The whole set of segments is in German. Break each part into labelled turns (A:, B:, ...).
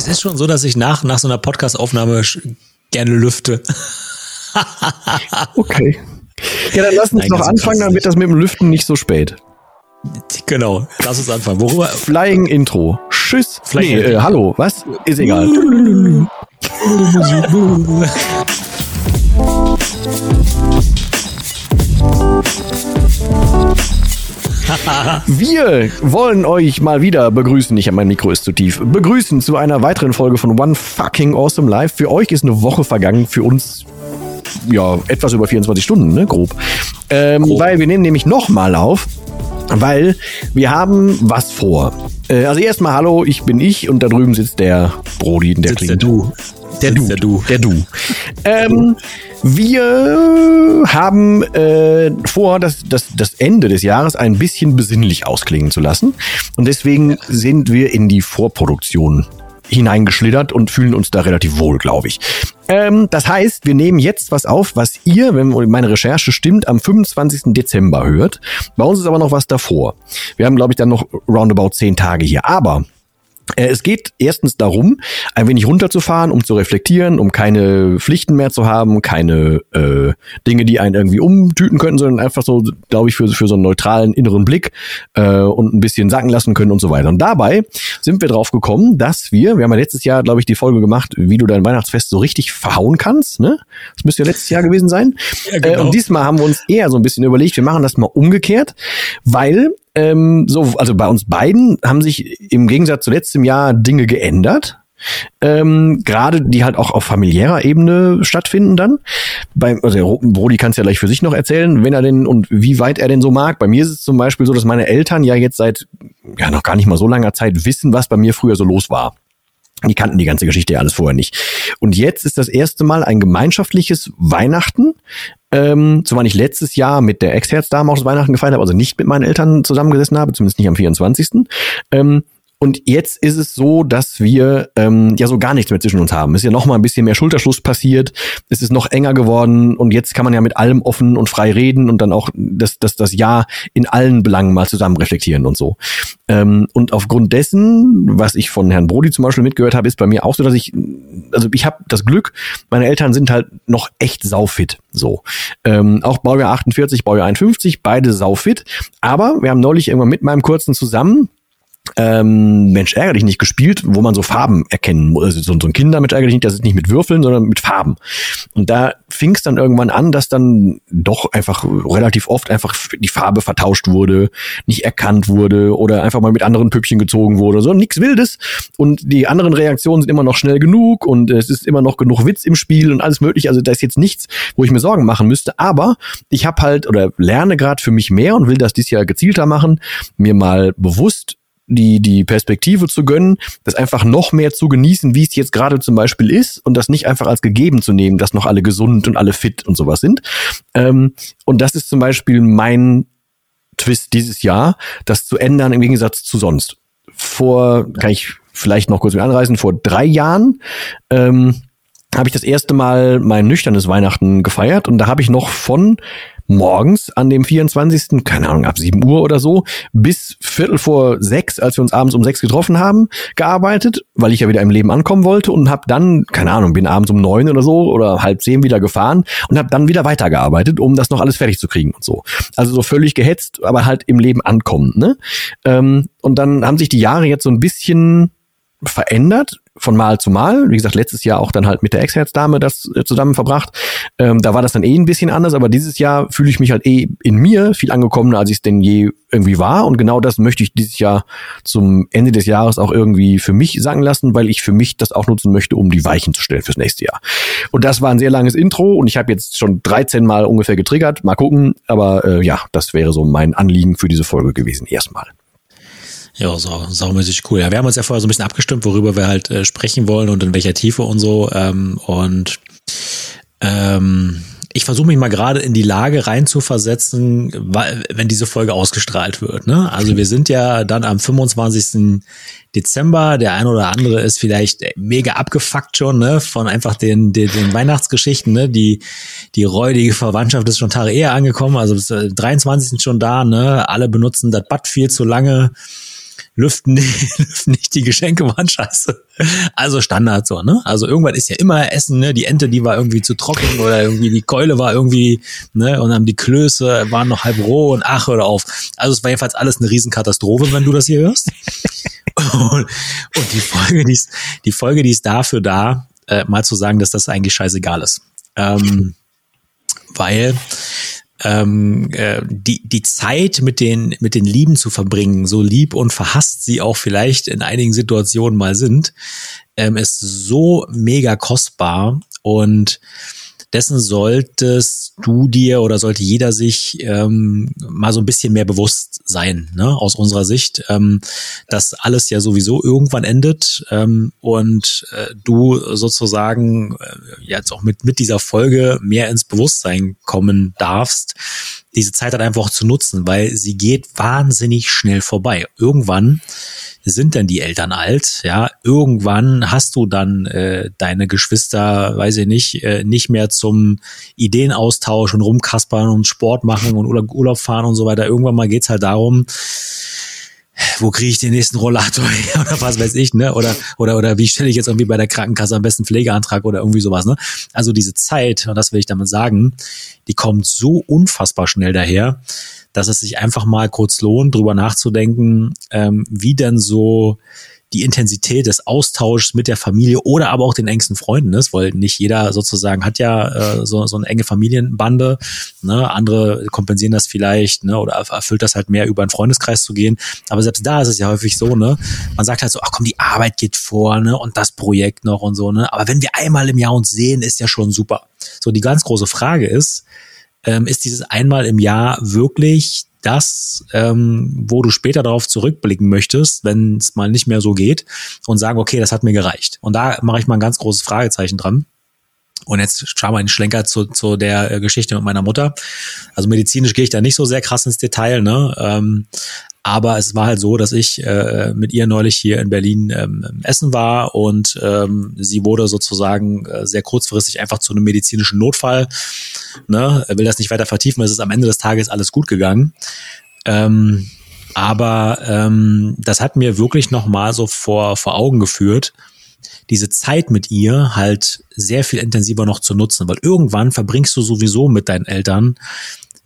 A: Es ist schon so, dass ich nach, nach so einer Podcast-Aufnahme gerne lüfte.
B: okay. Ja, dann lass uns Nein, noch anfangen, dann wird das mit dem Lüften nicht so spät.
A: Genau, lass uns anfangen.
B: Worüber? Flying Intro. Tschüss.
A: Flying nee,
B: äh, hallo, was? Ist egal. Wir wollen euch mal wieder begrüßen. Ich, mein Mikro ist zu tief. Begrüßen zu einer weiteren Folge von One Fucking Awesome Life. Für euch ist eine Woche vergangen, für uns ja etwas über 24 Stunden, ne, grob. Ähm, grob. Weil wir nehmen nämlich nochmal auf, weil wir haben was vor. Äh, also erstmal hallo, ich bin ich und da drüben sitzt der Brody, der
A: sitzt. Der du.
B: Der du. Der du. Der du. Ähm, wir haben äh, vor, das, das, das Ende des Jahres ein bisschen besinnlich ausklingen zu lassen. Und deswegen sind wir in die Vorproduktion hineingeschlittert und fühlen uns da relativ wohl, glaube ich. Ähm, das heißt, wir nehmen jetzt was auf, was ihr, wenn meine Recherche stimmt, am 25. Dezember hört. Bei uns ist aber noch was davor. Wir haben, glaube ich, dann noch roundabout zehn Tage hier. Aber es geht erstens darum, ein wenig runterzufahren, um zu reflektieren, um keine Pflichten mehr zu haben, keine äh, Dinge, die einen irgendwie umtüten könnten, sondern einfach so, glaube ich, für, für so einen neutralen inneren Blick äh, und ein bisschen sacken lassen können und so weiter. Und dabei sind wir drauf gekommen, dass wir, wir haben ja letztes Jahr, glaube ich, die Folge gemacht, wie du dein Weihnachtsfest so richtig verhauen kannst. Ne? Das müsste ja letztes Jahr gewesen sein. Ja, genau. äh, und diesmal haben wir uns eher so ein bisschen überlegt, wir machen das mal umgekehrt, weil ähm, so, also bei uns beiden haben sich im Gegensatz zu letztem Jahr Dinge geändert. Ähm, gerade die halt auch auf familiärer Ebene stattfinden dann. Bei, also Brody kann es ja gleich für sich noch erzählen, wenn er denn und wie weit er denn so mag. Bei mir ist es zum Beispiel so, dass meine Eltern ja jetzt seit ja noch gar nicht mal so langer Zeit wissen, was bei mir früher so los war. Die kannten die ganze Geschichte ja alles vorher nicht. Und jetzt ist das erste Mal ein gemeinschaftliches Weihnachten. Ähm, zwar nicht letztes Jahr mit der Ex-Herzdame auch das Weihnachten gefeiert habe, also nicht mit meinen Eltern zusammengesessen habe, zumindest nicht am 24. Ähm, und jetzt ist es so, dass wir ähm, ja so gar nichts mehr zwischen uns haben. Es ist ja noch mal ein bisschen mehr Schulterschluss passiert. Es ist noch enger geworden und jetzt kann man ja mit allem offen und frei reden und dann auch das, das, das Jahr in allen Belangen mal zusammen reflektieren und so. Ähm, und aufgrund dessen, was ich von Herrn Brody zum Beispiel mitgehört habe, ist bei mir auch so, dass ich, also ich habe das Glück, meine Eltern sind halt noch echt saufit. So. Ähm, auch Baujahr 48, Baujahr 51, beide saufit. Aber wir haben neulich irgendwann mit meinem kurzen zusammen ähm, Mensch ärger dich nicht gespielt, wo man so Farben erkennen muss. Also so, so ein Kinder Mensch ärger dich nicht, das ist nicht mit Würfeln, sondern mit Farben. Und da fing es dann irgendwann an, dass dann doch einfach relativ oft einfach die Farbe vertauscht wurde, nicht erkannt wurde oder einfach mal mit anderen Püppchen gezogen wurde. So nichts Wildes. Und die anderen Reaktionen sind immer noch schnell genug und es ist immer noch genug Witz im Spiel und alles mögliche. Also da ist jetzt nichts, wo ich mir Sorgen machen müsste. Aber ich habe halt oder lerne gerade für mich mehr und will das dieses Jahr gezielter machen, mir mal bewusst die, die Perspektive zu gönnen, das einfach noch mehr zu genießen, wie es jetzt gerade zum Beispiel ist und das nicht einfach als gegeben zu nehmen, dass noch alle gesund und alle fit und sowas sind. Ähm, und das ist zum Beispiel mein Twist dieses Jahr, das zu ändern im Gegensatz zu sonst. Vor, kann ich vielleicht noch kurz mit anreißen, vor drei Jahren ähm, habe ich das erste Mal mein nüchternes Weihnachten gefeiert und da habe ich noch von morgens an dem 24., keine Ahnung, ab 7 Uhr oder so, bis Viertel vor sechs, als wir uns abends um sechs getroffen haben, gearbeitet, weil ich ja wieder im Leben ankommen wollte und habe dann, keine Ahnung, bin abends um neun oder so oder halb zehn wieder gefahren und habe dann wieder weitergearbeitet, um das noch alles fertig zu kriegen und so. Also so völlig gehetzt, aber halt im Leben ankommen. Ne? Ähm, und dann haben sich die Jahre jetzt so ein bisschen verändert von Mal zu Mal. Wie gesagt, letztes Jahr auch dann halt mit der Ex-Herzdame das äh, zusammen verbracht. Ähm, da war das dann eh ein bisschen anders, aber dieses Jahr fühle ich mich halt eh in mir viel angekommener, als ich es denn je irgendwie war. Und genau das möchte ich dieses Jahr zum Ende des Jahres auch irgendwie für mich sagen lassen, weil ich für mich das auch nutzen möchte, um die Weichen zu stellen fürs nächste Jahr. Und das war ein sehr langes Intro und ich habe jetzt schon 13 Mal ungefähr getriggert. Mal gucken. Aber äh, ja, das wäre so mein Anliegen für diese Folge gewesen. Erstmal.
A: Ja, sau, saumäßig cool. Ja, wir haben uns ja vorher so ein bisschen abgestimmt, worüber wir halt äh, sprechen wollen und in welcher Tiefe und so. Ähm, und ähm, ich versuche mich mal gerade in die Lage reinzuversetzen, wenn diese Folge ausgestrahlt wird. Ne? Also wir sind ja dann am 25. Dezember. Der eine oder andere ist vielleicht mega abgefuckt schon ne? von einfach den, den, den Weihnachtsgeschichten. Ne? Die, die räudige Verwandtschaft ist schon Tage eher angekommen. Also bis 23. Äh, schon da. Ne? Alle benutzen das Bad viel zu lange lüften, lüften nicht die Geschenke waren scheiße. Also Standard so, ne? Also irgendwann ist ja immer Essen, ne? Die Ente, die war irgendwie zu trocken oder irgendwie die Keule war irgendwie, ne? Und dann die Klöße waren noch halb roh und ach, oder auf. Also es war jedenfalls alles eine Riesenkatastrophe, wenn du das hier hörst. Und, und die Folge, die ist, die Folge, die ist dafür da, äh, mal zu sagen, dass das eigentlich scheißegal ist. Ähm, weil ähm, äh, die, die Zeit mit den, mit den Lieben zu verbringen, so lieb und verhasst sie auch vielleicht in einigen Situationen mal sind, ähm, ist so mega kostbar und dessen solltest du dir oder sollte jeder sich ähm, mal so ein bisschen mehr bewusst sein, ne, aus unserer Sicht, ähm, dass alles ja sowieso irgendwann endet ähm, und äh, du sozusagen äh, jetzt auch mit, mit dieser Folge mehr ins Bewusstsein kommen darfst, diese Zeit halt einfach zu nutzen, weil sie geht wahnsinnig schnell vorbei. Irgendwann sind denn die Eltern alt? Ja, irgendwann hast du dann äh, deine Geschwister, weiß ich nicht, äh, nicht mehr zum Ideenaustausch und rumkaspern und Sport machen und Urlaub fahren und so weiter. Irgendwann mal geht's halt darum, wo kriege ich den nächsten Rollator her oder was weiß ich, ne? Oder, oder, oder wie stelle ich jetzt irgendwie bei der Krankenkasse am besten Pflegeantrag oder irgendwie sowas, ne? Also diese Zeit, und das will ich damit sagen, die kommt so unfassbar schnell daher, dass es sich einfach mal kurz lohnt, drüber nachzudenken, ähm, wie denn so die Intensität des Austauschs mit der Familie oder aber auch den engsten Freunden ist, weil nicht jeder sozusagen hat ja äh, so, so eine enge Familienbande. Ne? Andere kompensieren das vielleicht ne? oder erfüllt das halt mehr über einen Freundeskreis zu gehen. Aber selbst da ist es ja häufig so, ne? Man sagt halt so, ach komm, die Arbeit geht vor, ne? Und das Projekt noch und so, ne? Aber wenn wir einmal im Jahr uns sehen, ist ja schon super. So, die ganz große Frage ist, ähm, ist dieses einmal im Jahr wirklich das, ähm, wo du später darauf zurückblicken möchtest, wenn es mal nicht mehr so geht und sagen, okay, das hat mir gereicht. Und da mache ich mal ein ganz großes Fragezeichen dran. Und jetzt schauen wir einen Schlenker zu, zu der äh, Geschichte mit meiner Mutter. Also medizinisch gehe ich da nicht so sehr krass ins Detail, ne? Ähm, aber es war halt so, dass ich äh, mit ihr neulich hier in Berlin ähm, essen war und ähm, sie wurde sozusagen äh, sehr kurzfristig einfach zu einem medizinischen Notfall. Ne? Will das nicht weiter vertiefen, es ist am Ende des Tages alles gut gegangen. Ähm, aber ähm, das hat mir wirklich nochmal so vor, vor Augen geführt, diese Zeit mit ihr halt sehr viel intensiver noch zu nutzen, weil irgendwann verbringst du sowieso mit deinen Eltern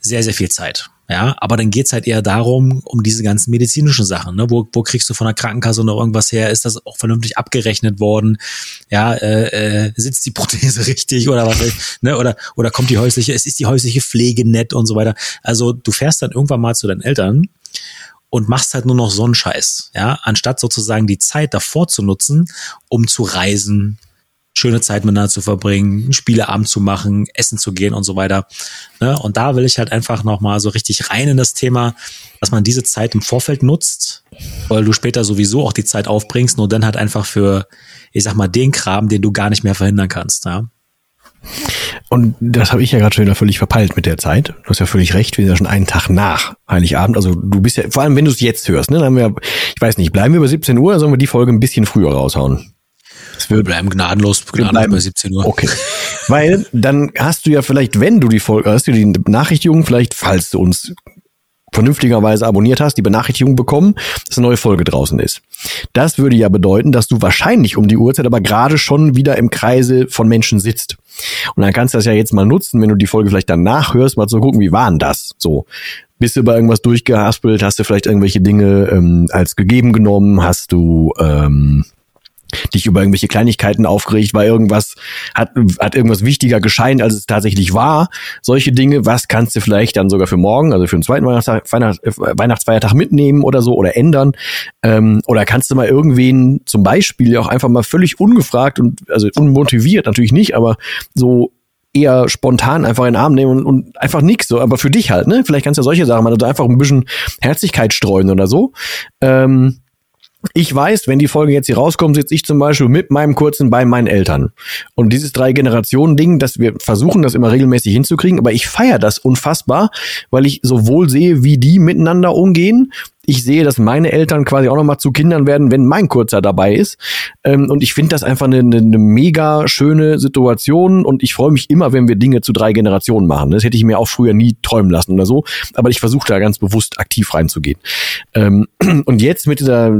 A: sehr, sehr viel Zeit. Ja, aber dann geht's halt eher darum, um diese ganzen medizinischen Sachen. Ne? Wo, wo kriegst du von der Krankenkasse noch irgendwas her? Ist das auch vernünftig abgerechnet worden? Ja, äh, äh, sitzt die Prothese richtig oder was? Ne? Oder, oder kommt die häusliche, es ist die häusliche Pflege nett und so weiter. Also du fährst dann irgendwann mal zu deinen Eltern und machst halt nur noch so einen Scheiß, ja, anstatt sozusagen die Zeit davor zu nutzen, um zu reisen, schöne Zeit miteinander zu verbringen, Spieleabend zu machen, essen zu gehen und so weiter. Ne? Und da will ich halt einfach nochmal so richtig rein in das Thema, dass man diese Zeit im Vorfeld nutzt, weil du später sowieso auch die Zeit aufbringst, nur dann halt einfach für, ich sag mal, den Kram, den du gar nicht mehr verhindern kannst. Ja?
B: Und das habe ich ja gerade schon wieder völlig verpeilt mit der Zeit. Du hast ja völlig recht, wir sind ja schon einen Tag nach Heiligabend. Also du bist ja, vor allem wenn du es jetzt hörst, ne, dann haben wir, ich weiß nicht, bleiben wir über 17 Uhr sollen wir die Folge ein bisschen früher raushauen?
A: Wir bleiben gnadenlos, gnadenlos bei 17 Uhr.
B: Okay. Weil dann hast du ja vielleicht, wenn du die Folge, hast du die Benachrichtigung vielleicht, falls du uns vernünftigerweise abonniert hast, die Benachrichtigung bekommen, dass eine neue Folge draußen ist. Das würde ja bedeuten, dass du wahrscheinlich um die Uhrzeit aber gerade schon wieder im Kreise von Menschen sitzt. Und dann kannst du das ja jetzt mal nutzen, wenn du die Folge vielleicht danach hörst, mal zu gucken, wie waren das? So. Bist du bei irgendwas durchgehaspelt? Hast du vielleicht irgendwelche Dinge ähm, als gegeben genommen? Hast du ähm, dich über irgendwelche Kleinigkeiten aufgeregt, weil irgendwas hat, hat irgendwas wichtiger gescheint, als es tatsächlich war. Solche Dinge, was kannst du vielleicht dann sogar für morgen, also für den zweiten Weihnachtstag, äh, Weihnachtsfeiertag mitnehmen oder so oder ändern? Ähm, oder kannst du mal irgendwen zum Beispiel auch einfach mal völlig ungefragt und also unmotiviert natürlich nicht, aber so eher spontan einfach in den Arm nehmen und, und einfach nix so, aber für dich halt, ne? Vielleicht kannst du ja solche Sachen mal also einfach ein bisschen Herzlichkeit streuen oder so. Ähm, ich weiß, wenn die Folge jetzt hier rauskommt, sitze ich zum Beispiel mit meinem Kurzen bei meinen Eltern. Und dieses Drei-Generationen-Ding, dass wir versuchen, das immer regelmäßig hinzukriegen, aber ich feiere das unfassbar, weil ich sowohl sehe, wie die miteinander umgehen, ich sehe, dass meine Eltern quasi auch nochmal zu Kindern werden, wenn mein Kurzer dabei ist. Ähm, und ich finde das einfach eine, eine, eine mega schöne Situation und ich freue mich immer, wenn wir Dinge zu drei Generationen machen. Das hätte ich mir auch früher nie träumen lassen oder so. Aber ich versuche da ganz bewusst aktiv reinzugehen. Ähm, und jetzt mit dieser,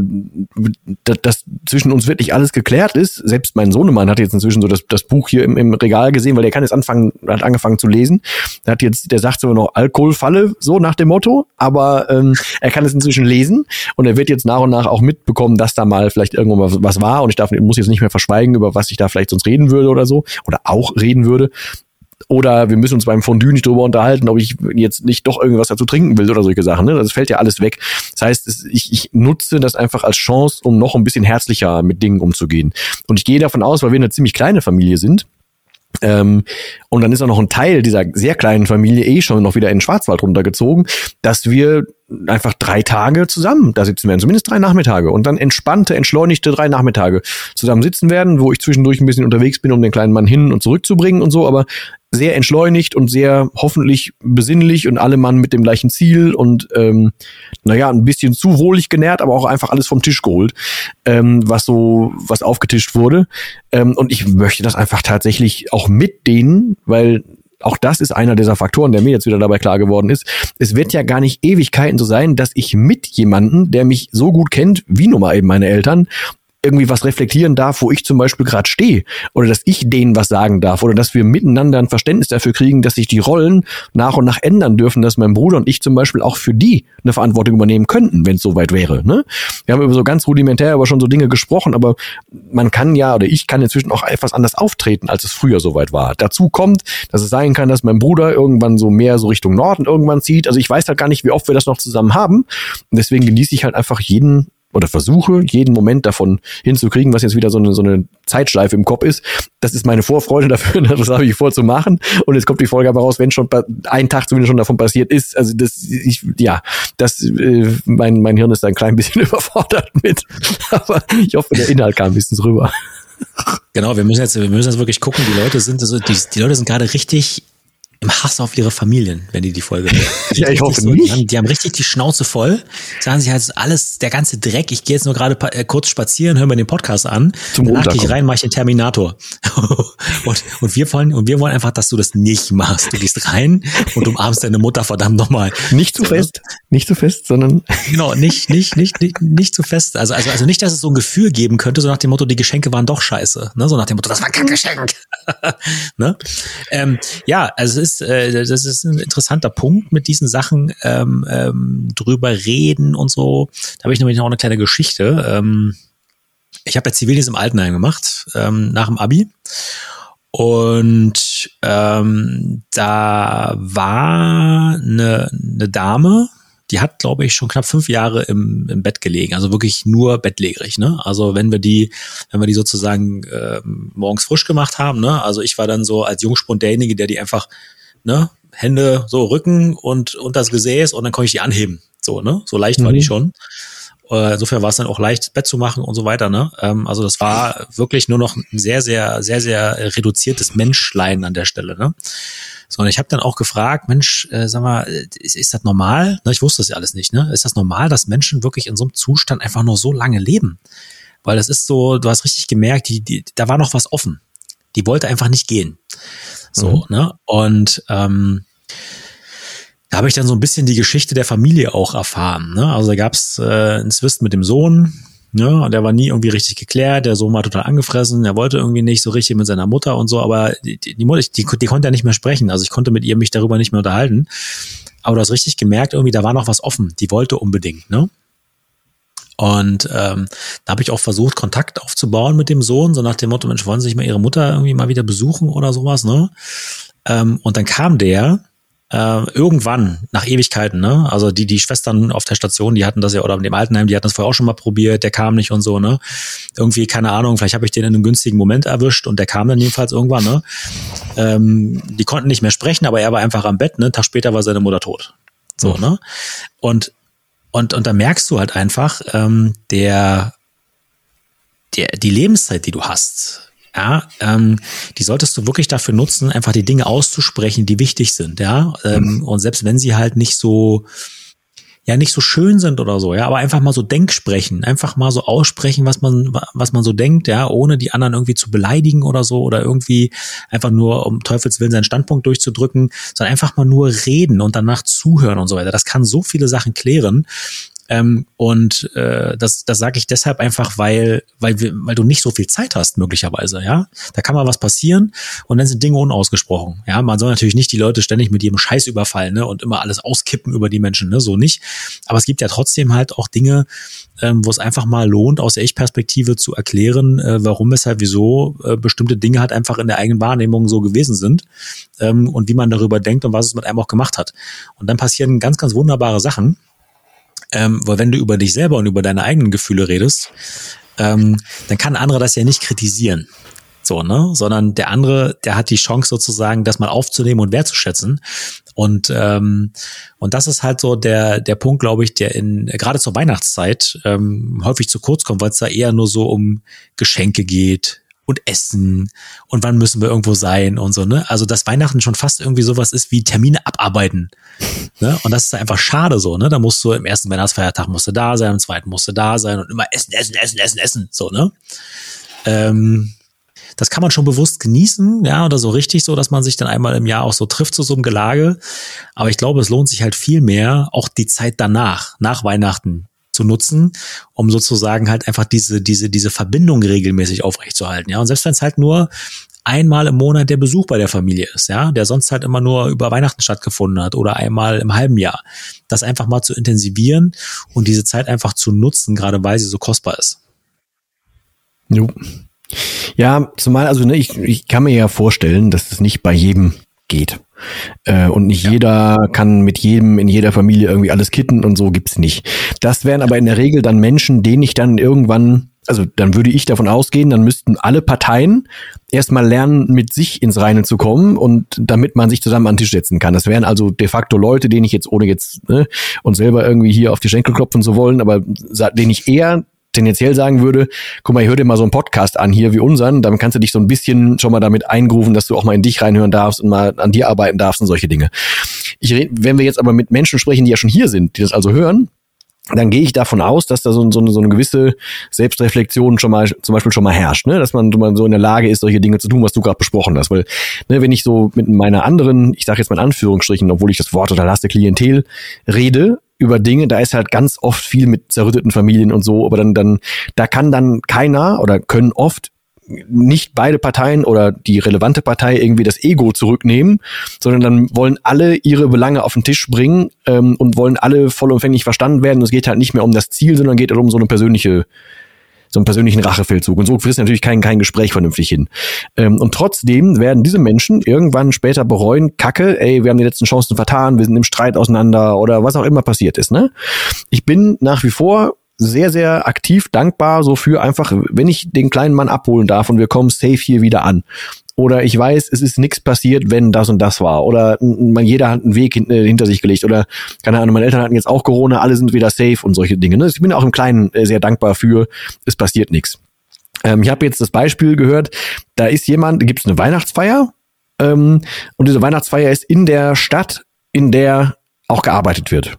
B: dass, zwischen uns wirklich alles geklärt ist, selbst mein Sohnemann hat jetzt inzwischen so das, das Buch hier im, im Regal gesehen, weil der kann jetzt anfangen, hat angefangen zu lesen. Der hat jetzt, der sagt so noch Alkoholfalle, so nach dem Motto, aber ähm, er kann es inzwischen inzwischen lesen und er wird jetzt nach und nach auch mitbekommen, dass da mal vielleicht irgendwo mal was war und ich darf, muss jetzt nicht mehr verschweigen, über was ich da vielleicht sonst reden würde oder so oder auch reden würde. Oder wir müssen uns beim Fondue nicht darüber unterhalten, ob ich jetzt nicht doch irgendwas dazu trinken will oder solche Sachen. Ne? Das fällt ja alles weg. Das heißt, ich, ich nutze das einfach als Chance, um noch ein bisschen herzlicher mit Dingen umzugehen. Und ich gehe davon aus, weil wir eine ziemlich kleine Familie sind, ähm, und dann ist auch noch ein Teil dieser sehr kleinen Familie eh schon noch wieder in den Schwarzwald runtergezogen, dass wir einfach drei Tage zusammen da sitzen werden, zumindest drei Nachmittage. Und dann entspannte, entschleunigte drei Nachmittage zusammen sitzen werden, wo ich zwischendurch ein bisschen unterwegs bin, um den kleinen Mann hin und zurück zu bringen und so, aber sehr entschleunigt und sehr hoffentlich besinnlich und alle Mann mit dem gleichen Ziel und ähm, naja, ein bisschen zu wohlig genährt, aber auch einfach alles vom Tisch geholt, ähm, was so, was aufgetischt wurde. Ähm, und ich möchte das einfach tatsächlich auch mit denen, weil auch das ist einer dieser Faktoren, der mir jetzt wieder dabei klar geworden ist. Es wird ja gar nicht Ewigkeiten so sein, dass ich mit jemanden, der mich so gut kennt, wie nun mal eben meine Eltern, irgendwie was reflektieren darf, wo ich zum Beispiel gerade stehe oder dass ich denen was sagen darf oder dass wir miteinander ein Verständnis dafür kriegen, dass sich die Rollen nach und nach ändern dürfen, dass mein Bruder und ich zum Beispiel auch für die eine Verantwortung übernehmen könnten, wenn es soweit wäre. Ne? Wir haben über so ganz rudimentär über schon so Dinge gesprochen, aber man kann ja oder ich kann inzwischen auch etwas anders auftreten, als es früher soweit war. Dazu kommt, dass es sein kann, dass mein Bruder irgendwann so mehr so Richtung Norden irgendwann zieht. Also ich weiß halt gar nicht, wie oft wir das noch zusammen haben. Und deswegen genieße ich halt einfach jeden oder versuche, jeden Moment davon hinzukriegen, was jetzt wieder so eine, so eine Zeitschleife im Kopf ist. Das ist meine Vorfreude dafür, das habe ich vor zu machen. Und jetzt kommt die Folge aber raus, wenn schon ein Tag zumindest schon davon passiert ist. Also das, ich, ja, das, äh, mein, mein Hirn ist da ein klein bisschen überfordert mit. Aber ich hoffe, der Inhalt kam ein bisschen rüber.
A: Genau, wir müssen jetzt, wir müssen jetzt wirklich gucken. Die Leute sind, also die, die Leute sind gerade richtig im Hass auf ihre Familien, wenn die die Folge hören.
B: ja, ich hoffe
A: so,
B: nicht.
A: Die haben, die haben, richtig die Schnauze voll. Sagen sich halt alles, der ganze Dreck. Ich gehe jetzt nur gerade äh, kurz spazieren, höre mir den Podcast an. Zum Danach gehe ich rein, mache ich den Terminator. und, und wir wollen, und wir wollen einfach, dass du das nicht machst. Du gehst rein und umarmst deine Mutter verdammt nochmal.
B: Nicht zu fest, nicht zu fest, sondern.
A: Genau, nicht, nicht, nicht, nicht, nicht zu fest. Also, also, also nicht, dass es so ein Gefühl geben könnte, so nach dem Motto, die Geschenke waren doch scheiße. Ne? So nach dem Motto, das war kein Geschenk. ne? ähm, ja, also ist, äh, das ist ein interessanter Punkt mit diesen Sachen ähm, ähm, drüber reden und so. Da habe ich nämlich noch eine kleine Geschichte. Ähm, ich habe ja Zivildienst im Altenheim gemacht, ähm, nach dem Abi. Und ähm, da war eine, eine Dame, die hat, glaube ich, schon knapp fünf Jahre im, im Bett gelegen, also wirklich nur bettlägerig. Ne? Also wenn wir die, wenn wir die sozusagen äh, morgens frisch gemacht haben, ne? also ich war dann so als Jungspund derjenige, der die einfach, ne, Hände so Rücken und und das Gesäß und dann konnte ich die anheben. So, ne? So leicht mhm. war die mhm. schon. Äh, insofern war es dann auch leicht, Bett zu machen und so weiter. Ne? Ähm, also das war wirklich nur noch ein sehr, sehr, sehr, sehr reduziertes Menschlein an der Stelle. Ne? So, und ich habe dann auch gefragt, Mensch, äh, sag mal, ist, ist das normal? Ne, ich wusste das ja alles nicht. Ne? Ist das normal, dass Menschen wirklich in so einem Zustand einfach nur so lange leben? Weil das ist so, du hast richtig gemerkt, die, die, da war noch was offen. Die wollte einfach nicht gehen. So, mhm. ne? Und ähm, da habe ich dann so ein bisschen die Geschichte der Familie auch erfahren. Ne? Also da gab es äh, einen Zwist mit dem Sohn, ne? und der war nie irgendwie richtig geklärt. Der Sohn war total angefressen. Er wollte irgendwie nicht so richtig mit seiner Mutter und so, aber die, die Mutter, die, die konnte ja nicht mehr sprechen. Also ich konnte mit ihr mich darüber nicht mehr unterhalten. Aber du hast richtig gemerkt, irgendwie, da war noch was offen. Die wollte unbedingt, ne? Und ähm, da habe ich auch versucht, Kontakt aufzubauen mit dem Sohn, so nach dem Motto, Mensch, wollen Sie sich mal Ihre Mutter irgendwie mal wieder besuchen oder sowas, ne? Ähm, und dann kam der äh, irgendwann, nach Ewigkeiten, ne? Also die, die Schwestern auf der Station, die hatten das ja, oder mit dem Altenheim, die hatten das vorher auch schon mal probiert, der kam nicht und so, ne? Irgendwie, keine Ahnung, vielleicht habe ich den in einem günstigen Moment erwischt und der kam dann jedenfalls irgendwann, ne? Ähm, die konnten nicht mehr sprechen, aber er war einfach am Bett, ne? Tag später war seine Mutter tot. So, mhm. ne? Und und, und da merkst du halt einfach, ähm, der, der, die Lebenszeit, die du hast, ja, ähm, die solltest du wirklich dafür nutzen, einfach die Dinge auszusprechen, die wichtig sind, ja. Ähm, mhm. Und selbst wenn sie halt nicht so, ja nicht so schön sind oder so, ja, aber einfach mal so Denksprechen, einfach mal so aussprechen, was man, was man so denkt, ja, ohne die anderen irgendwie zu beleidigen oder so oder irgendwie einfach nur um Teufels Willen seinen Standpunkt durchzudrücken, sondern einfach mal nur reden und danach zuhören und so weiter. Das kann so viele Sachen klären. Ähm, und äh, das, das sage ich deshalb einfach, weil, weil, wir, weil du nicht so viel Zeit hast, möglicherweise, ja. Da kann mal was passieren und dann sind Dinge unausgesprochen. Ja, man soll natürlich nicht die Leute ständig mit ihrem Scheiß überfallen, ne, und immer alles auskippen über die Menschen, ne, so nicht. Aber es gibt ja trotzdem halt auch Dinge, ähm, wo es einfach mal lohnt, aus der Ich-Perspektive zu erklären, äh, warum, weshalb, wieso äh, bestimmte Dinge halt einfach in der eigenen Wahrnehmung so gewesen sind ähm, und wie man darüber denkt und was es mit einem auch gemacht hat. Und dann passieren ganz, ganz wunderbare Sachen. Ähm, weil wenn du über dich selber und über deine eigenen Gefühle redest, ähm, dann kann andere das ja nicht kritisieren. So, ne? Sondern der andere, der hat die Chance sozusagen, das mal aufzunehmen und wertzuschätzen. Und, ähm, und das ist halt so der, der Punkt, glaube ich, der in gerade zur Weihnachtszeit ähm, häufig zu kurz kommt, weil es da eher nur so um Geschenke geht, und Essen und wann müssen wir irgendwo sein und so, ne? Also, dass Weihnachten schon fast irgendwie sowas ist wie Termine abarbeiten. Ne? Und das ist einfach schade so, ne? Da musst du im ersten Weihnachtsfeiertag musst du da sein, im zweiten musst du da sein und immer essen, essen, essen, essen, essen, so, ne? Ähm, das kann man schon bewusst genießen, ja, oder so richtig so, dass man sich dann einmal im Jahr auch so trifft zu so einem Gelage. Aber ich glaube, es lohnt sich halt viel mehr, auch die Zeit danach, nach Weihnachten, zu nutzen, um sozusagen halt einfach diese, diese, diese Verbindung regelmäßig aufrechtzuerhalten. Ja, und selbst wenn es halt nur einmal im Monat der Besuch bei der Familie ist, ja, der sonst halt immer nur über Weihnachten stattgefunden hat oder einmal im halben Jahr, das einfach mal zu intensivieren und diese Zeit einfach zu nutzen, gerade weil sie so kostbar ist.
B: Jo. Ja, zumal, also ne, ich, ich kann mir ja vorstellen, dass es nicht bei jedem geht. Äh, und nicht ja. jeder kann mit jedem in jeder Familie irgendwie alles kitten und so gibt's nicht. Das wären aber in der Regel dann Menschen, denen ich dann irgendwann, also dann würde ich davon ausgehen, dann müssten alle Parteien erstmal lernen, mit sich ins Reine zu kommen und damit man sich zusammen an den Tisch setzen kann. Das wären also de facto Leute, denen ich jetzt, ohne jetzt ne, und selber irgendwie hier auf die Schenkel klopfen zu wollen, aber denen ich eher tendenziell sagen würde, guck mal, ich höre dir mal so einen Podcast an hier wie unseren, dann kannst du dich so ein bisschen schon mal damit eingrufen, dass du auch mal in dich reinhören darfst und mal an dir arbeiten darfst und solche Dinge. Ich red, wenn wir jetzt aber mit Menschen sprechen, die ja schon hier sind, die das also hören, dann gehe ich davon aus, dass da so, so, so eine gewisse Selbstreflexion schon mal zum Beispiel schon mal herrscht, ne? dass man, man so in der Lage ist, solche Dinge zu tun, was du gerade besprochen hast. Weil, ne, wenn ich so mit meiner anderen, ich sage jetzt mal in Anführungsstrichen, obwohl ich das Wort total hasse, Klientel rede, über Dinge, da ist halt ganz oft viel mit zerrütteten Familien und so, aber dann, dann, da kann dann keiner oder können oft nicht beide Parteien oder die relevante Partei irgendwie das Ego zurücknehmen, sondern dann wollen alle ihre Belange auf den Tisch bringen ähm, und wollen alle vollumfänglich verstanden werden. es geht halt nicht mehr um das Ziel, sondern geht halt um so eine persönliche so einen persönlichen Rachefeldzug. Und so frisst natürlich kein, kein Gespräch vernünftig hin. Ähm, und trotzdem werden diese Menschen irgendwann später bereuen, Kacke, ey, wir haben die letzten Chancen vertan, wir sind im Streit auseinander oder was auch immer passiert ist. Ne? Ich bin nach wie vor sehr, sehr aktiv dankbar so für einfach, wenn ich den kleinen Mann abholen darf und wir kommen safe hier wieder an. Oder ich weiß, es ist nichts passiert, wenn das und das war. Oder man, jeder hat einen Weg äh, hinter sich gelegt. Oder, keine Ahnung, meine Eltern hatten jetzt auch Corona, alle sind wieder safe und solche Dinge. Ne? Ich bin auch im Kleinen äh, sehr dankbar für, es passiert nichts. Ähm, ich habe jetzt das Beispiel gehört, da ist jemand, gibt es eine Weihnachtsfeier ähm, und diese Weihnachtsfeier ist in der Stadt, in der auch gearbeitet wird.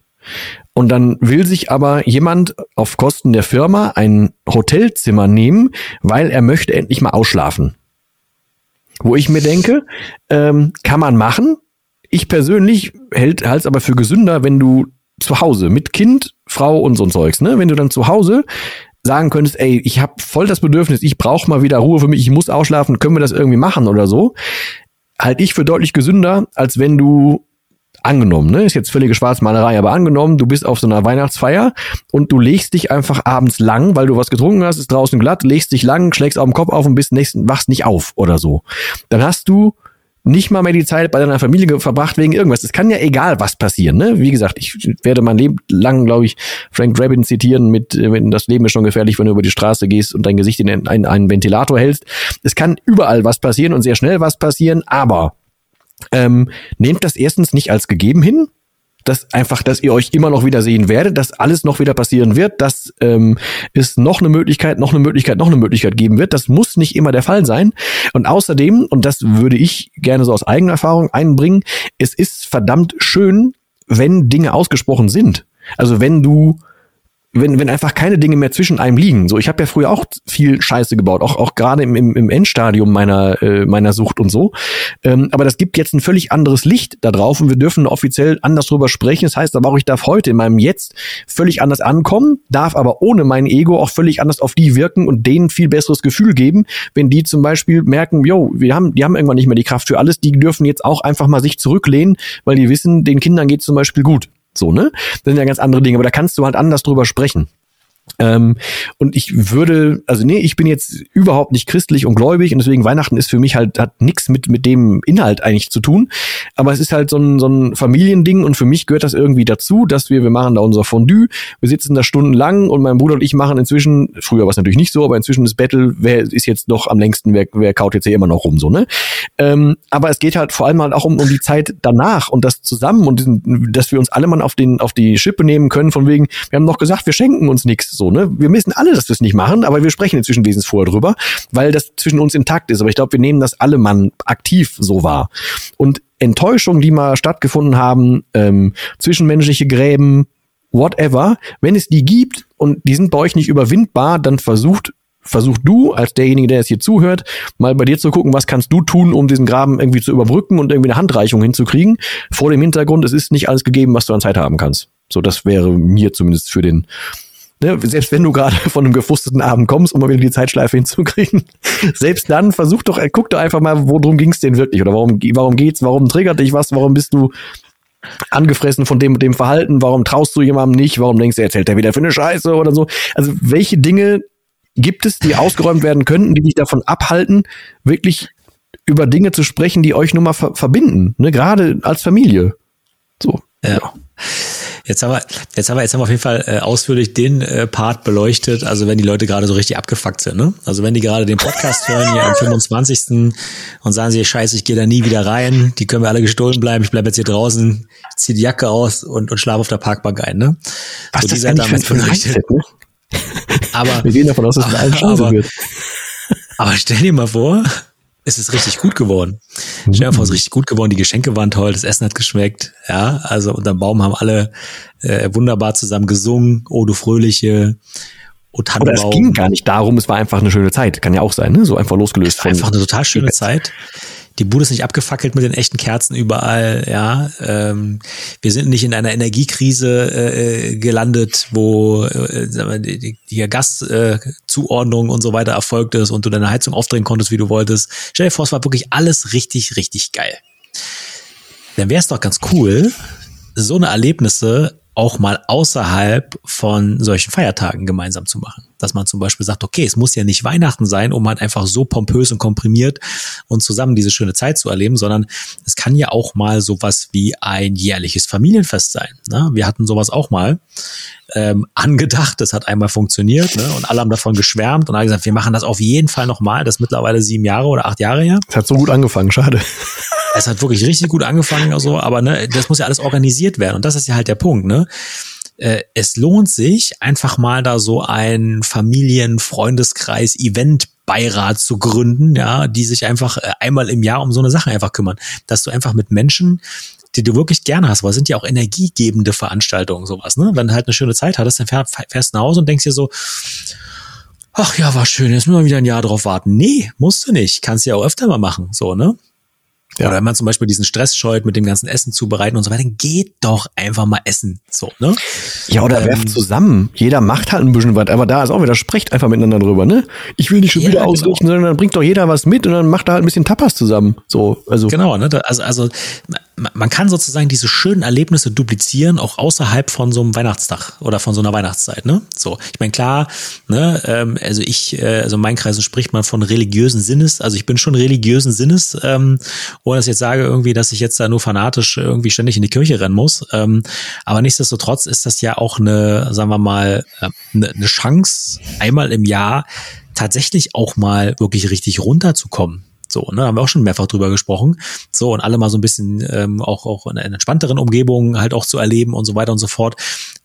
B: Und dann will sich aber jemand auf Kosten der Firma ein Hotelzimmer nehmen, weil er möchte endlich mal ausschlafen. Wo ich mir denke, ähm, kann man machen. Ich persönlich hält es aber für gesünder, wenn du zu Hause mit Kind, Frau und so ein Zeugs, ne? Wenn du dann zu Hause sagen könntest, ey, ich habe voll das Bedürfnis, ich brauche mal wieder Ruhe für mich, ich muss ausschlafen, können wir das irgendwie machen oder so, halte ich für deutlich gesünder, als wenn du angenommen, ne, ist jetzt völlige Schwarzmalerei, aber angenommen, du bist auf so einer Weihnachtsfeier und du legst dich einfach abends lang, weil du was getrunken hast, ist draußen glatt, legst dich lang, schlägst auf den Kopf auf und bist nächsten, wachst nicht auf oder so. Dann hast du nicht mal mehr die Zeit bei deiner Familie verbracht wegen irgendwas. Es kann ja egal was passieren. Ne? Wie gesagt, ich werde mein Leben lang, glaube ich, Frank Drabin zitieren mit, mit das Leben ist schon gefährlich, wenn du über die Straße gehst und dein Gesicht in einen, einen Ventilator hältst. Es kann überall was passieren und sehr schnell was passieren, aber ähm, nehmt das erstens nicht als gegeben hin, dass einfach, dass ihr euch immer noch wieder sehen werdet, dass alles noch wieder passieren wird, dass ähm, es noch eine Möglichkeit, noch eine Möglichkeit, noch eine Möglichkeit geben wird. Das muss nicht immer der Fall sein. Und außerdem, und das würde ich gerne so aus eigener Erfahrung einbringen, es ist verdammt schön, wenn Dinge ausgesprochen sind. Also wenn du wenn, wenn einfach keine Dinge mehr zwischen einem liegen. So, ich habe ja früher auch viel Scheiße gebaut, auch, auch gerade im, im, im Endstadium meiner, äh, meiner Sucht und so. Ähm, aber das gibt jetzt ein völlig anderes Licht da drauf und wir dürfen offiziell anders drüber sprechen. Das heißt aber auch, ich darf heute in meinem Jetzt völlig anders ankommen, darf aber ohne mein Ego auch völlig anders auf die wirken und denen viel besseres Gefühl geben, wenn die zum Beispiel merken, yo, wir haben, die haben irgendwann nicht mehr die Kraft für alles, die dürfen jetzt auch einfach mal sich zurücklehnen, weil die wissen, den Kindern geht zum Beispiel gut. So, ne? Das sind ja ganz andere Dinge, aber da kannst du halt anders drüber sprechen. Ähm, und ich würde, also nee, ich bin jetzt überhaupt nicht christlich und gläubig und deswegen Weihnachten ist für mich halt, hat nichts mit, mit dem Inhalt eigentlich zu tun. Aber es ist halt so ein, so ein Familiending und für mich gehört das irgendwie dazu, dass wir, wir machen da unser Fondue, wir sitzen da stundenlang und mein Bruder und ich machen inzwischen, früher war es natürlich nicht so, aber inzwischen das Battle, wer ist jetzt noch am längsten, wer, wer kaut jetzt hier immer noch rum, so, ne? Ähm, aber es geht halt vor allem halt auch um, um die Zeit danach und das zusammen und diesen, dass wir uns alle mal auf den, auf die Schippe nehmen können, von wegen, wir haben noch gesagt, wir schenken uns nichts so, ne? Wir wissen alle, dass wir es nicht machen, aber wir sprechen inzwischen wesentlich vorher drüber, weil das zwischen uns intakt ist. Aber ich glaube, wir nehmen das alle Mann aktiv so wahr. Und Enttäuschungen, die mal stattgefunden haben, ähm, zwischenmenschliche Gräben, whatever, wenn es die gibt und die sind bei euch nicht überwindbar, dann versucht versuch du als derjenige, der es hier zuhört, mal bei dir zu gucken, was kannst du tun, um diesen Graben irgendwie zu überbrücken und irgendwie eine Handreichung hinzukriegen. Vor dem Hintergrund, es ist nicht alles gegeben, was du an Zeit haben kannst. So, das wäre mir zumindest für den Ne, selbst wenn du gerade von einem gefrusteten Abend kommst, um mal wieder die Zeitschleife hinzukriegen, selbst dann versuch doch, äh, guck doch einfach mal, worum ging es denn wirklich oder warum, warum geht's, warum triggert dich was, warum bist du angefressen von dem und dem Verhalten, warum traust du jemandem nicht, warum denkst du, er erzählt er wieder für eine Scheiße oder so. Also welche Dinge gibt es, die ausgeräumt werden könnten, die dich davon abhalten, wirklich über Dinge zu sprechen, die euch nun mal ver verbinden, ne? gerade als Familie. So.
A: Ja. ja. Jetzt haben wir, jetzt haben wir, jetzt haben wir auf jeden Fall äh, ausführlich den äh, Part beleuchtet. Also wenn die Leute gerade so richtig abgefuckt sind, ne? Also wenn die gerade den Podcast hören hier am 25. und sagen sie, scheiße, ich gehe da nie wieder rein, die können wir alle gestohlen bleiben, ich bleibe jetzt hier draußen, ziehe die Jacke aus und, und schlafe auf der Parkbank ein, ne?
B: Was so, das die eigentlich für ein Mindset, ne?
A: Aber,
B: wir gehen davon aus, dass es
A: aber, wird. Aber stell dir mal vor, es ist richtig gut geworden. Mhm. Stell dir vor, es ist richtig gut geworden. Die Geschenke waren toll, das Essen hat geschmeckt. Ja, also unterm Baum haben alle äh, wunderbar zusammen gesungen. Oh, du Fröhliche.
B: Oh, Oder es ging gar nicht darum, es war einfach eine schöne Zeit. Kann ja auch sein, ne? So einfach losgelöst.
A: Es war einfach eine total schöne Zeit die Bude ist nicht abgefackelt mit den echten Kerzen überall, ja. Ähm, wir sind nicht in einer Energiekrise äh, gelandet, wo äh, die, die Gaszuordnung äh, und so weiter erfolgt ist und du deine Heizung aufdrehen konntest, wie du wolltest. Stell dir vor, es war wirklich alles richtig, richtig geil. Dann wäre es doch ganz cool, so eine Erlebnisse auch mal außerhalb von solchen Feiertagen gemeinsam zu machen. Dass man zum Beispiel sagt, okay, es muss ja nicht Weihnachten sein, um halt einfach so pompös und komprimiert und zusammen diese schöne Zeit zu erleben, sondern es kann ja auch mal sowas wie ein jährliches Familienfest sein. Ne? Wir hatten sowas auch mal ähm, angedacht, das hat einmal funktioniert ne? und alle haben davon geschwärmt und haben gesagt, wir machen das auf jeden Fall nochmal. Das ist mittlerweile sieben Jahre oder acht Jahre her.
B: Es hat so gut angefangen, schade.
A: Es hat wirklich richtig gut angefangen, also, aber ne, das muss ja alles organisiert werden. Und das ist ja halt der Punkt, ne? Äh, es lohnt sich, einfach mal da so ein Familien-, Freundeskreis, Event Beirat zu gründen, ja, die sich einfach äh, einmal im Jahr um so eine Sache einfach kümmern. Dass du einfach mit Menschen, die du wirklich gerne hast, weil sind ja auch energiegebende Veranstaltungen, sowas, ne? Wenn du halt eine schöne Zeit hattest, dann fährst du nach Hause und denkst dir so, ach ja, war schön, jetzt müssen wir wieder ein Jahr drauf warten. Nee, musst du nicht. Kannst du ja auch öfter mal machen, so, ne? Ja. Oder wenn man zum Beispiel diesen Stress scheut, mit dem ganzen Essen zubereiten und so weiter, dann geht doch einfach mal essen. So, ne?
B: Ja, oder ähm, werft zusammen. Jeder macht halt ein bisschen was, aber da ist auch wieder, sprecht einfach miteinander drüber, ne? Ich will nicht schon ja, wieder genau. ausrichten, sondern dann bringt doch jeder was mit und dann macht da halt ein bisschen Tapas zusammen. So, also.
A: Genau, ne? Also, also man kann sozusagen diese schönen Erlebnisse duplizieren, auch außerhalb von so einem Weihnachtstag oder von so einer Weihnachtszeit. Ne? So, ich meine, klar, ne, ähm, also ich, äh, also in meinen Kreisen spricht man von religiösen Sinnes, also ich bin schon religiösen Sinnes, ähm, ohne dass ich jetzt sage irgendwie, dass ich jetzt da nur fanatisch irgendwie ständig in die Kirche rennen muss. Ähm, aber nichtsdestotrotz ist das ja auch eine, sagen wir mal, eine, eine Chance, einmal im Jahr tatsächlich auch mal wirklich richtig runterzukommen. So, ne, haben wir auch schon mehrfach drüber gesprochen. So, und alle mal so ein bisschen ähm, auch, auch in einer entspannteren Umgebung halt auch zu erleben und so weiter und so fort.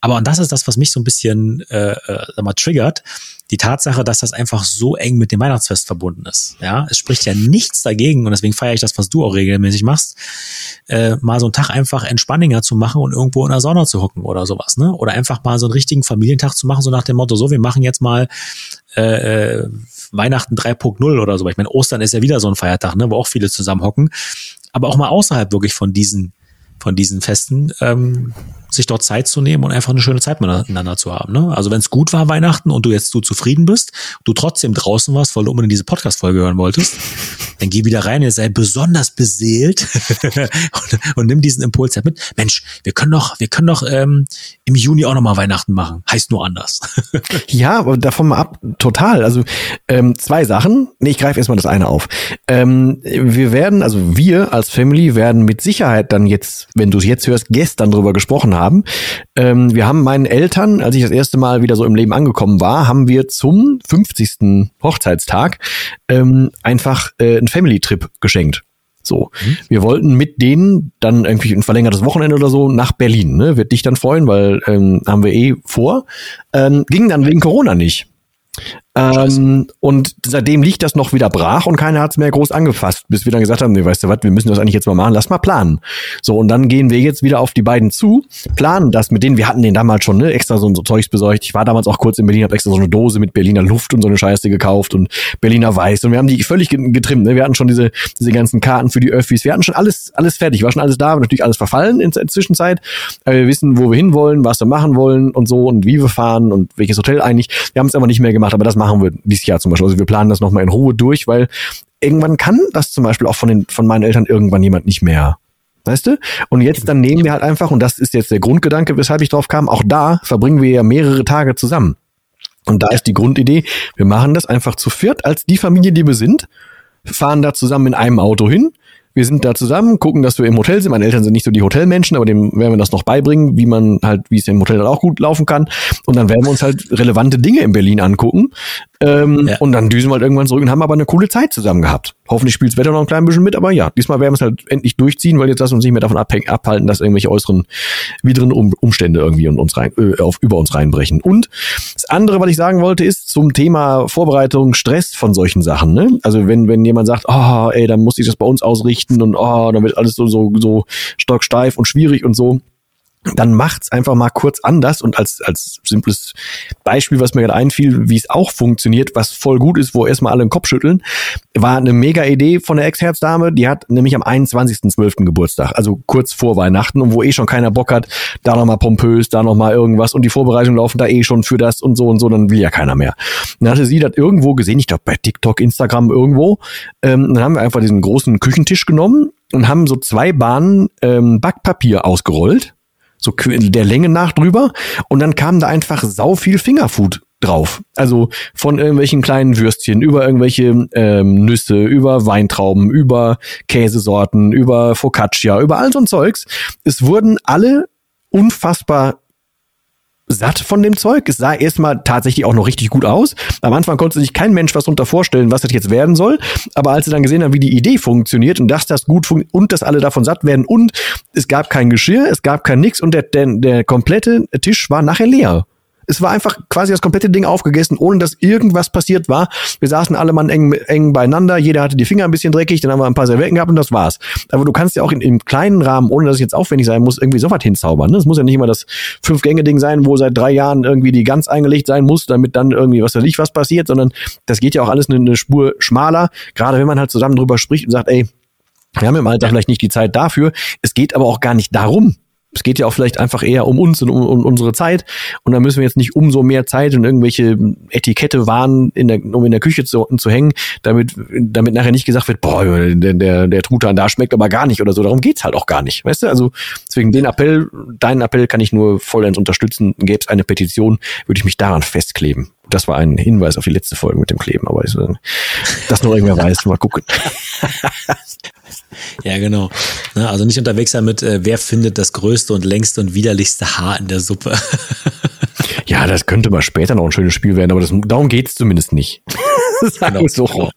A: Aber und das ist das, was mich so ein bisschen äh, äh, sag mal, triggert, die Tatsache, dass das einfach so eng mit dem Weihnachtsfest verbunden ist. Ja, es spricht ja nichts dagegen und deswegen feiere ich das, was du auch regelmäßig machst, äh, mal so einen Tag einfach entspanninger zu machen und irgendwo in der Sonne zu hocken oder sowas, ne? Oder einfach mal so einen richtigen Familientag zu machen, so nach dem Motto, so, wir machen jetzt mal äh, äh Weihnachten 3.0 oder so. Ich meine, Ostern ist ja wieder so ein Feiertag, ne, wo auch viele zusammen hocken. Aber auch mal außerhalb wirklich von diesen von diesen Festen, ähm, sich dort Zeit zu nehmen und einfach eine schöne Zeit miteinander zu haben. Ne? Also wenn es gut war Weihnachten und du jetzt du zufrieden bist, du trotzdem draußen warst, weil du unbedingt diese Podcast-Folge hören wolltest, dann geh wieder rein, ihr sei besonders beseelt und, und, nimm diesen Impuls halt mit. Mensch, wir können doch, wir können doch ähm, im Juni auch nochmal Weihnachten machen. Heißt nur anders.
B: ja, aber davon mal ab, total. Also ähm, zwei Sachen. Nee, ich greife erstmal das eine auf. Ähm, wir werden, also wir als Family werden mit Sicherheit dann jetzt, wenn du es jetzt hörst, gestern drüber gesprochen haben. Ähm, wir haben meinen Eltern, als ich das erste Mal wieder so im Leben angekommen war, haben wir zum 50. Hochzeitstag ähm, einfach äh, einen Family-Trip geschenkt. So, mhm. wir wollten mit denen dann irgendwie ein verlängertes Wochenende oder so nach Berlin. Ne? Wird dich dann freuen, weil ähm, haben wir eh vor. Ähm, ging dann wegen Corona nicht. Ähm, und seitdem liegt das noch wieder brach und keiner hat es mehr groß angefasst, bis wir dann gesagt haben, nee, weißt du was, wir müssen das eigentlich jetzt mal machen, lass mal planen. So, und dann gehen wir jetzt wieder auf die beiden zu, planen das mit denen, wir hatten den damals schon ne, extra so, so Zeugs besorgt. Ich war damals auch kurz in Berlin, habe extra so eine Dose mit Berliner Luft und so eine Scheiße gekauft und Berliner Weiß und wir haben die völlig getrimmt. Ne? Wir hatten schon diese, diese ganzen Karten für die Öffis, wir hatten schon alles, alles fertig, war schon alles da, natürlich alles verfallen in der Zwischenzeit. Aber wir wissen, wo wir hinwollen, was wir machen wollen und so und wie wir fahren und welches Hotel eigentlich. Wir haben es aber nicht mehr gemacht, aber das machen wir dieses Jahr zum Beispiel. Also wir planen das nochmal in Ruhe durch, weil irgendwann kann das zum Beispiel auch von, den, von meinen Eltern irgendwann jemand nicht mehr. Weißt du? Und jetzt dann nehmen wir halt einfach, und das ist jetzt der Grundgedanke, weshalb ich drauf kam, auch da verbringen wir ja mehrere Tage zusammen. Und da ist die Grundidee, wir machen das einfach zu viert als die Familie, die wir sind, fahren da zusammen in einem Auto hin, wir sind da zusammen, gucken, dass wir im Hotel sind. Meine Eltern sind nicht so die Hotelmenschen, aber dem werden wir das noch beibringen, wie man halt, wie es im Hotel dann auch gut laufen kann. Und dann werden wir uns halt relevante Dinge in Berlin angucken. Ähm, ja. Und dann düsen wir halt irgendwann zurück und haben aber eine coole Zeit zusammen gehabt. Hoffentlich spielt das Wetter noch ein klein bisschen mit, aber ja, diesmal werden wir es halt endlich durchziehen, weil jetzt lassen wir uns nicht mehr davon abhängen, abhalten, dass irgendwelche äußeren, wideren um Umstände irgendwie und uns rein, äh, auf, über uns reinbrechen. Und das andere, was ich sagen wollte, ist zum Thema Vorbereitung, Stress von solchen Sachen. Ne? Also wenn, wenn jemand sagt, oh, ey, dann muss ich das bei uns ausrichten und oh, dann wird alles so, so, so stocksteif und schwierig und so dann macht's einfach mal kurz anders und als als simples Beispiel, was mir gerade einfiel, wie es auch funktioniert, was voll gut ist, wo erstmal alle den Kopf schütteln, war eine mega Idee von der Ex-Herzdame, die hat nämlich am 21.12. Geburtstag, also kurz vor Weihnachten und wo eh schon keiner Bock hat, da nochmal pompös, da nochmal irgendwas und die Vorbereitungen laufen da eh schon für das und so und so, dann will ja keiner mehr. Dann hatte sie das irgendwo gesehen, ich glaube bei TikTok, Instagram irgendwo, ähm, dann haben wir einfach diesen großen Küchentisch genommen und haben so zwei Bahnen ähm, Backpapier ausgerollt so der Länge nach drüber und dann kam da einfach sau viel Fingerfood drauf. Also von irgendwelchen kleinen Würstchen über irgendwelche ähm, Nüsse, über Weintrauben, über Käsesorten, über Focaccia, über all so ein Zeugs. Es wurden alle unfassbar satt von dem Zeug. Es sah erstmal tatsächlich auch noch richtig gut aus. Am Anfang konnte sich kein Mensch was darunter vorstellen, was das jetzt werden soll. Aber als sie dann gesehen haben, wie die Idee funktioniert und dass das gut funktioniert und dass alle davon satt werden und es gab kein Geschirr, es gab kein nix und der, der, der komplette Tisch war nachher leer es war einfach quasi das komplette Ding aufgegessen, ohne dass irgendwas passiert war. Wir saßen alle Mann eng, eng beieinander, jeder hatte die Finger ein bisschen dreckig, dann haben wir ein paar Servietten gehabt und das war's. Aber du kannst ja auch in, im kleinen Rahmen, ohne dass es jetzt aufwendig sein muss, irgendwie sowas hinzaubern. Ne? Es muss ja nicht immer das Fünf-Gänge-Ding sein, wo seit drei Jahren irgendwie die ganz eingelegt sein muss, damit dann irgendwie was weiß ich was passiert, sondern das geht ja auch alles eine, eine Spur schmaler, gerade wenn man halt zusammen drüber spricht und sagt, ey, wir haben im Alter vielleicht nicht die Zeit dafür. Es geht aber auch gar nicht darum, es geht ja auch vielleicht einfach eher um uns und um, um unsere Zeit. Und da müssen wir jetzt nicht umso mehr Zeit und irgendwelche Etikette wahren, in der, um in der Küche zu, zu hängen, damit, damit nachher nicht gesagt wird, boah, der, der, der Truthahn da schmeckt aber gar nicht oder so. Darum geht's halt auch gar nicht. Weißt du? Also deswegen den Appell, deinen Appell kann ich nur vollends unterstützen. Gäbe es eine Petition, würde ich mich daran festkleben. Das war ein Hinweis auf die letzte Folge mit dem Kleben, aber ich, das noch irgendwer weiß, mal gucken.
A: Ja, genau. Also nicht unterwegs sein mit, äh, wer findet das größte und längste und widerlichste Haar in der Suppe.
B: Ja, das könnte mal später noch ein schönes Spiel werden, aber das, darum geht's zumindest nicht.
A: genau. so.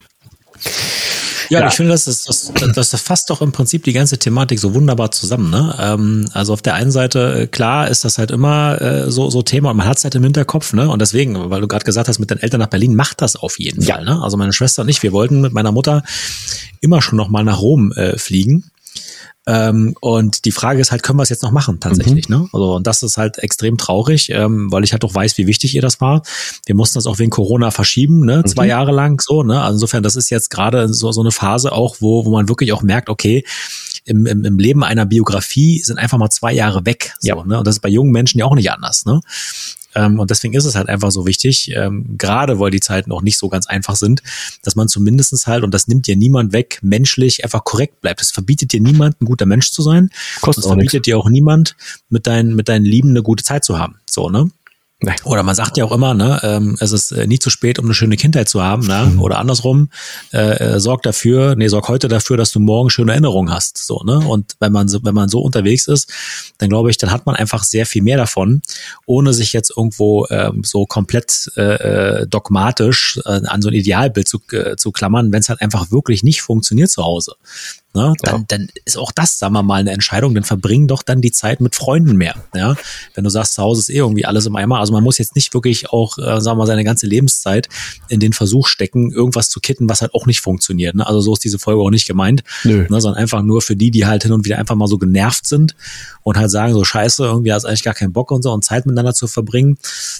A: Ja, ja. ich finde, das, ist, das, das, fasst doch im Prinzip die ganze Thematik so wunderbar zusammen. Ne? Ähm, also auf der einen Seite, äh, klar, ist das halt immer äh, so, so Thema und man hat es halt im Hinterkopf. Ne? Und deswegen, weil du gerade gesagt hast, mit deinen Eltern nach Berlin, macht das auf jeden ja. Fall. Ne? Also meine Schwester und ich, wir wollten mit meiner Mutter immer schon noch mal nach Rom äh, fliegen. Ähm, und die Frage ist halt, können wir es jetzt noch machen tatsächlich? Mhm. Ne? Also und das ist halt extrem traurig, ähm, weil ich halt doch weiß, wie wichtig ihr das war. Wir mussten das auch wegen Corona verschieben, ne? Mhm. zwei Jahre lang so. Ne? Also insofern, das ist jetzt gerade so, so eine Phase auch, wo, wo man wirklich auch merkt, okay, im, im, im Leben einer Biografie sind einfach mal zwei Jahre weg. So, ja. ne? Und das ist bei jungen Menschen ja auch nicht anders. Ne? Ähm, und deswegen ist es halt einfach so wichtig, ähm, gerade weil die Zeiten auch nicht so ganz einfach sind, dass man zumindestens halt, und das nimmt dir niemand weg, menschlich einfach korrekt bleibt. Es verbietet dir niemand, ein guter Mensch zu sein. Kostet es verbietet nix. dir auch niemand, mit deinen, mit deinen Lieben eine gute Zeit zu haben. So, ne? Nee. Oder man sagt ja auch immer, ne, ähm, es ist äh, nie zu spät, um eine schöne Kindheit zu haben, ne? Mhm. Oder andersrum, äh, äh, sorg dafür, nee, sorg heute dafür, dass du morgen schöne Erinnerungen hast. So, ne? Und wenn man so, wenn man so unterwegs ist, dann glaube ich, dann hat man einfach sehr viel mehr davon, ohne sich jetzt irgendwo ähm, so komplett äh, äh dogmatisch äh, an so ein Idealbild zu, äh, zu klammern, wenn es halt einfach wirklich nicht funktioniert zu Hause ne, dann, ja. dann ist auch das, sagen wir mal, eine Entscheidung, dann verbringen doch dann die Zeit mit Freunden mehr. Ja? Wenn du sagst, zu Hause ist eh irgendwie alles im Eimer, also man muss jetzt nicht wirklich auch, äh, sagen wir mal, seine ganze Lebenszeit in den Versuch stecken, irgendwas zu kitten, was halt auch nicht funktioniert. Ne? Also so ist diese Folge auch nicht gemeint, Nö. Ne, sondern einfach nur für die, die halt hin und wieder einfach mal so genervt sind und halt sagen, so scheiße, irgendwie hast eigentlich gar keinen Bock und so und Zeit miteinander zu verbringen.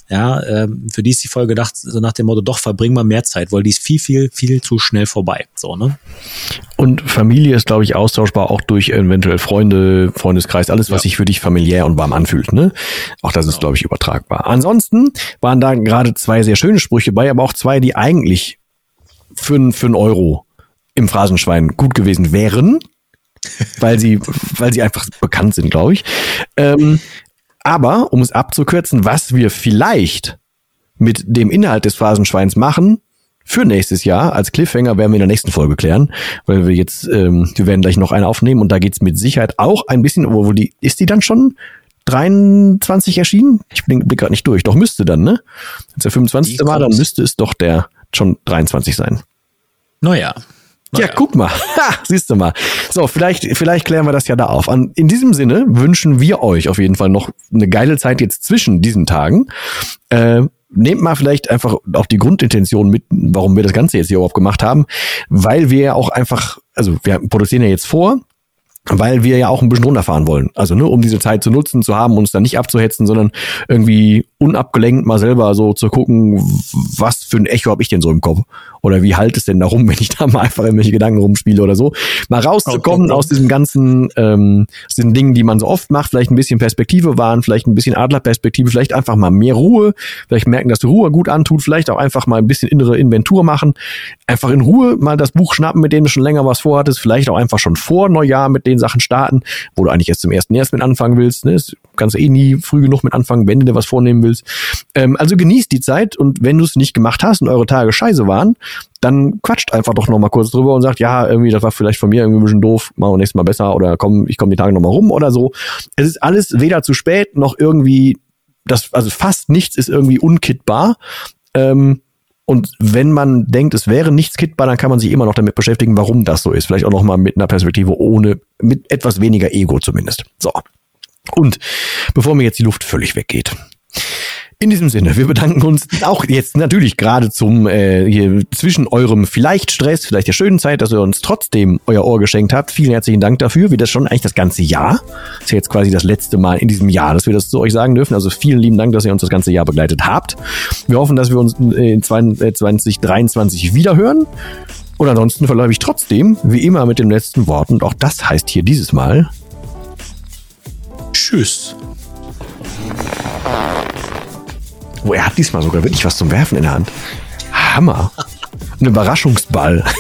A: Ja, ähm, für die ist die Folge gedacht, so nach dem Motto, doch, verbring mal mehr Zeit, weil die ist viel, viel, viel zu schnell vorbei. So, ne?
B: Und Familie ist, glaube ich, austauschbar auch durch eventuell Freunde, Freundeskreis, alles, was ja. sich für dich familiär und warm anfühlt. Ne? Auch das ist, genau. glaube ich, übertragbar. Ansonsten waren da gerade zwei sehr schöne Sprüche bei, aber auch zwei, die eigentlich für, für einen Euro im Phrasenschwein gut gewesen wären, weil sie, weil sie einfach bekannt sind, glaube ich. Ähm, aber, um es abzukürzen, was wir vielleicht mit dem Inhalt des Phrasenschweins machen, für nächstes Jahr. Als Cliffhanger werden wir in der nächsten Folge klären, weil wir jetzt, ähm, wir werden gleich noch eine aufnehmen und da geht's mit Sicherheit auch ein bisschen, wo die, ist die dann schon 23 erschienen? Ich blick, blick gerade nicht durch. Doch müsste dann, ne? Wenn es der 25. war, dann müsste es doch der schon 23 sein.
A: Naja.
B: Ja, guck mal. Ha, siehst du mal. So, vielleicht, vielleicht klären wir das ja da auf. An, in diesem Sinne wünschen wir euch auf jeden Fall noch eine geile Zeit jetzt zwischen diesen Tagen. Äh, nehmt mal vielleicht einfach auch die Grundintention mit, warum wir das Ganze jetzt hier überhaupt gemacht haben, weil wir ja auch einfach, also wir produzieren ja jetzt vor, weil wir ja auch ein bisschen runterfahren wollen. Also nur ne, um diese Zeit zu nutzen, zu haben, uns dann nicht abzuhetzen, sondern irgendwie unabgelenkt mal selber so zu gucken, was für ein Echo habe ich denn so im Kopf oder wie halt es denn da rum, wenn ich da mal einfach irgendwelche Gedanken rumspiele oder so. Mal rauszukommen aus diesem ganzen, ähm, aus den Dingen, die man so oft macht, vielleicht ein bisschen Perspektive wahren, vielleicht ein bisschen Adlerperspektive, vielleicht einfach mal mehr Ruhe, vielleicht merken, dass die Ruhe gut antut, vielleicht auch einfach mal ein bisschen innere Inventur machen, einfach in Ruhe mal das Buch schnappen, mit dem du schon länger was vorhattest, vielleicht auch einfach schon vor Neujahr mit den Sachen starten, wo du eigentlich erst zum ersten erst mit anfangen willst, ne? Kannst eh nie früh genug mit anfangen, wenn du dir was vornehmen willst. Ähm, also genießt die Zeit und wenn du es nicht gemacht hast und eure Tage scheiße waren, dann quatscht einfach doch nochmal kurz drüber und sagt, ja, irgendwie, das war vielleicht von mir irgendwie ein bisschen doof, machen wir nächstes Mal besser oder komm, ich komme die Tage nochmal rum oder so. Es ist alles weder zu spät noch irgendwie, das, also fast nichts ist irgendwie unkittbar. Ähm, und wenn man denkt, es wäre nichts kittbar, dann kann man sich immer noch damit beschäftigen, warum das so ist. Vielleicht auch noch mal mit einer Perspektive ohne, mit etwas weniger Ego zumindest. So. Und bevor mir jetzt die Luft völlig weggeht, in diesem Sinne, wir bedanken uns auch jetzt natürlich gerade zum äh, hier zwischen eurem vielleicht Stress, vielleicht der schönen Zeit, dass ihr uns trotzdem euer Ohr geschenkt habt. Vielen herzlichen Dank dafür. Wie das schon eigentlich das ganze Jahr. Das ist ja jetzt quasi das letzte Mal in diesem Jahr, dass wir das zu euch sagen dürfen. Also vielen lieben Dank, dass ihr uns das ganze Jahr begleitet habt. Wir hoffen, dass wir uns in 2023 äh, wiederhören. Und ansonsten verläufe ich trotzdem, wie immer, mit dem letzten Wort. Und auch das heißt hier dieses Mal.
A: Tschüss.
B: Oh, er hat diesmal sogar wirklich was zum Werfen in der Hand. Hammer. Ein Überraschungsball.